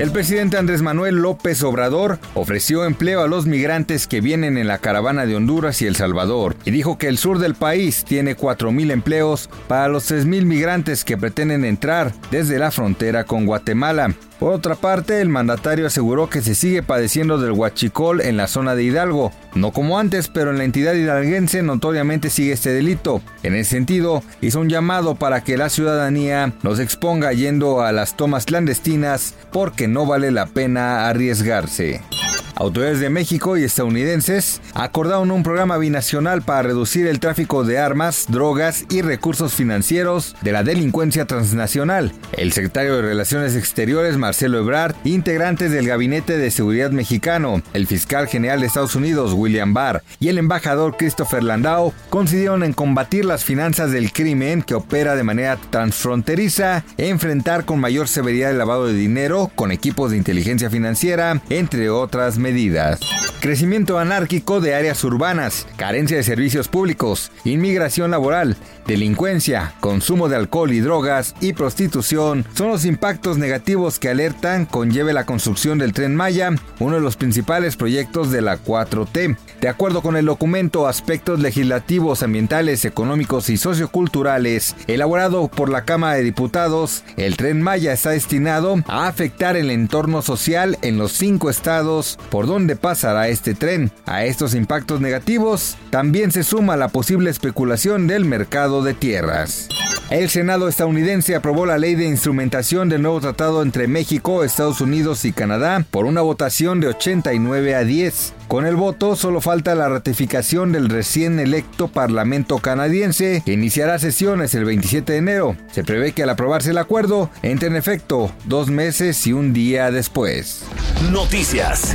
El presidente Andrés Manuel López Obrador ofreció empleo a los migrantes que vienen en la caravana de Honduras y El Salvador y dijo que el sur del país tiene 4.000 empleos para los 3.000 migrantes que pretenden entrar desde la frontera con Guatemala. Por otra parte, el mandatario aseguró que se sigue padeciendo del huachicol en la zona de Hidalgo, no como antes, pero en la entidad hidalguense notoriamente sigue este delito. En ese sentido, hizo un llamado para que la ciudadanía nos exponga yendo a las tomas clandestinas porque no vale la pena arriesgarse. Autoridades de México y estadounidenses acordaron un programa binacional para reducir el tráfico de armas, drogas y recursos financieros de la delincuencia transnacional. El secretario de Relaciones Exteriores, Marcelo Ebrard, integrantes del Gabinete de Seguridad Mexicano, el fiscal general de Estados Unidos, William Barr, y el embajador Christopher Landau coincidieron en combatir las finanzas del crimen que opera de manera transfronteriza, enfrentar con mayor severidad el lavado de dinero con equipos de inteligencia financiera, entre otras medidas medidas. Crecimiento anárquico de áreas urbanas, carencia de servicios públicos, inmigración laboral, delincuencia, consumo de alcohol y drogas y prostitución son los impactos negativos que alertan conlleve la construcción del tren Maya, uno de los principales proyectos de la 4T. De acuerdo con el documento Aspectos legislativos, ambientales, económicos y socioculturales elaborado por la Cámara de Diputados, el tren Maya está destinado a afectar el entorno social en los cinco estados por donde pasará este tren. A estos impactos negativos también se suma la posible especulación del mercado de tierras. El Senado estadounidense aprobó la ley de instrumentación del nuevo tratado entre México, Estados Unidos y Canadá por una votación de 89 a 10. Con el voto solo falta la ratificación del recién electo Parlamento canadiense que iniciará sesiones el 27 de enero. Se prevé que al aprobarse el acuerdo entre en efecto dos meses y un día después. Noticias.